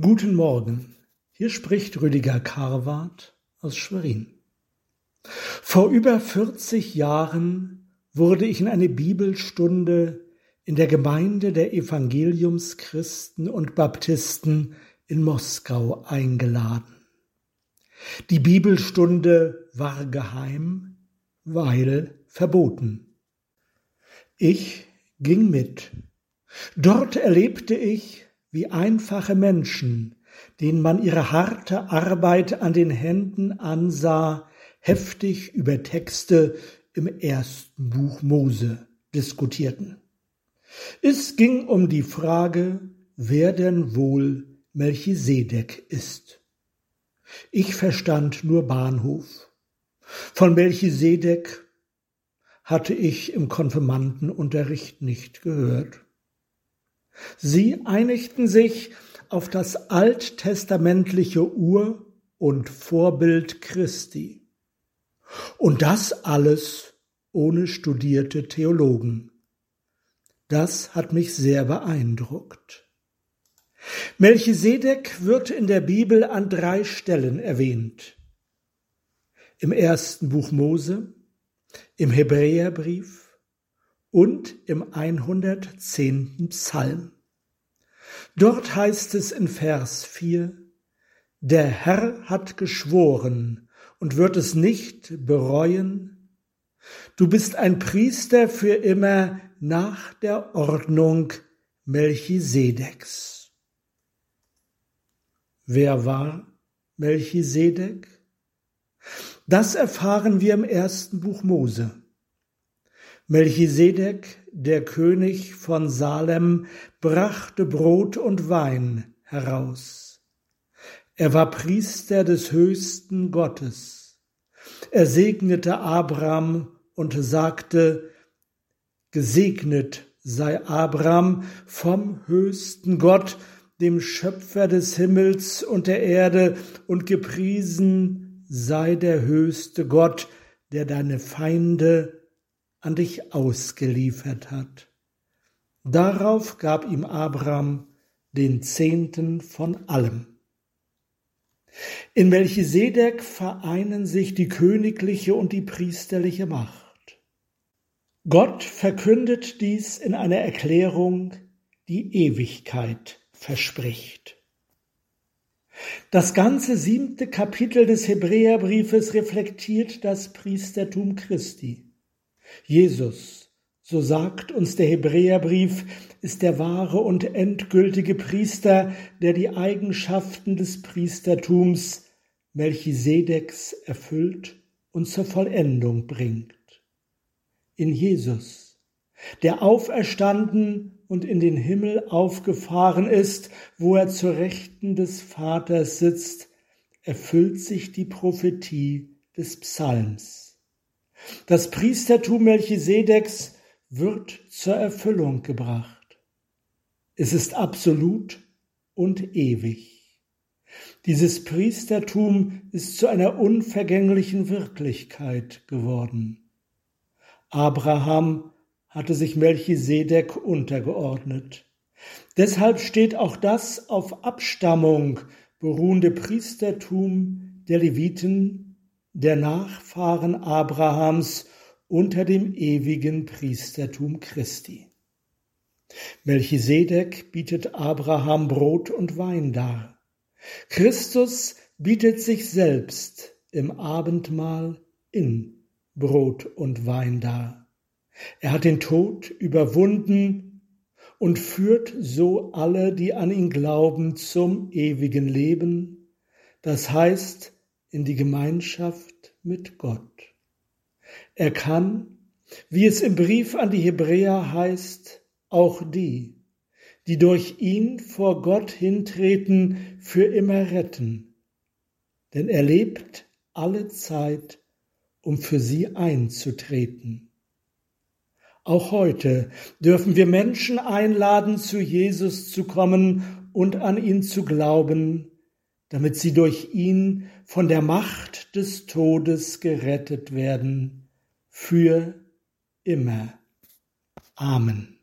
Guten Morgen, hier spricht Rüdiger Karwart aus Schwerin. Vor über 40 Jahren wurde ich in eine Bibelstunde in der Gemeinde der Evangeliumschristen und Baptisten in Moskau eingeladen. Die Bibelstunde war geheim, weil verboten. Ich ging mit. Dort erlebte ich, wie einfache Menschen, denen man ihre harte Arbeit an den Händen ansah, heftig über Texte im ersten Buch Mose diskutierten. Es ging um die Frage, wer denn wohl Melchisedek ist. Ich verstand nur Bahnhof. Von Melchisedek hatte ich im Konfirmandenunterricht nicht gehört. Sie einigten sich auf das alttestamentliche Ur- und Vorbild Christi. Und das alles ohne studierte Theologen. Das hat mich sehr beeindruckt. Melchisedek wird in der Bibel an drei Stellen erwähnt. Im ersten Buch Mose, im Hebräerbrief und im 110. Psalm. Dort heißt es in Vers 4, Der Herr hat geschworen und wird es nicht bereuen. Du bist ein Priester für immer nach der Ordnung Melchisedeks. Wer war Melchisedek? Das erfahren wir im ersten Buch Mose. Melchisedek, der König von Salem, brachte Brot und Wein heraus. Er war Priester des höchsten Gottes. Er segnete Abraham und sagte, Gesegnet sei Abraham vom höchsten Gott, dem Schöpfer des Himmels und der Erde, und gepriesen sei der höchste Gott, der deine Feinde an dich ausgeliefert hat. Darauf gab ihm Abraham den Zehnten von allem. In Melchisedek vereinen sich die königliche und die priesterliche Macht. Gott verkündet dies in einer Erklärung, die Ewigkeit verspricht. Das ganze siebte Kapitel des Hebräerbriefes reflektiert das Priestertum Christi. Jesus, so sagt uns der Hebräerbrief, ist der wahre und endgültige Priester, der die Eigenschaften des Priestertums Melchisedeks erfüllt und zur Vollendung bringt. In Jesus, der auferstanden und in den Himmel aufgefahren ist, wo er zur Rechten des Vaters sitzt, erfüllt sich die Prophetie des Psalms. Das Priestertum Melchisedeks wird zur Erfüllung gebracht. Es ist absolut und ewig. Dieses Priestertum ist zu einer unvergänglichen Wirklichkeit geworden. Abraham hatte sich Melchisedek untergeordnet. Deshalb steht auch das auf Abstammung beruhende Priestertum der Leviten der Nachfahren Abrahams unter dem ewigen Priestertum Christi. Melchisedek bietet Abraham Brot und Wein dar. Christus bietet sich selbst im Abendmahl in Brot und Wein dar. Er hat den Tod überwunden und führt so alle, die an ihn glauben, zum ewigen Leben, das heißt in die Gemeinschaft mit Gott. Er kann, wie es im Brief an die Hebräer heißt, auch die, die durch ihn vor Gott hintreten, für immer retten, denn er lebt alle Zeit, um für sie einzutreten. Auch heute dürfen wir Menschen einladen, zu Jesus zu kommen und an ihn zu glauben, damit sie durch ihn von der Macht des Todes gerettet werden für immer. Amen.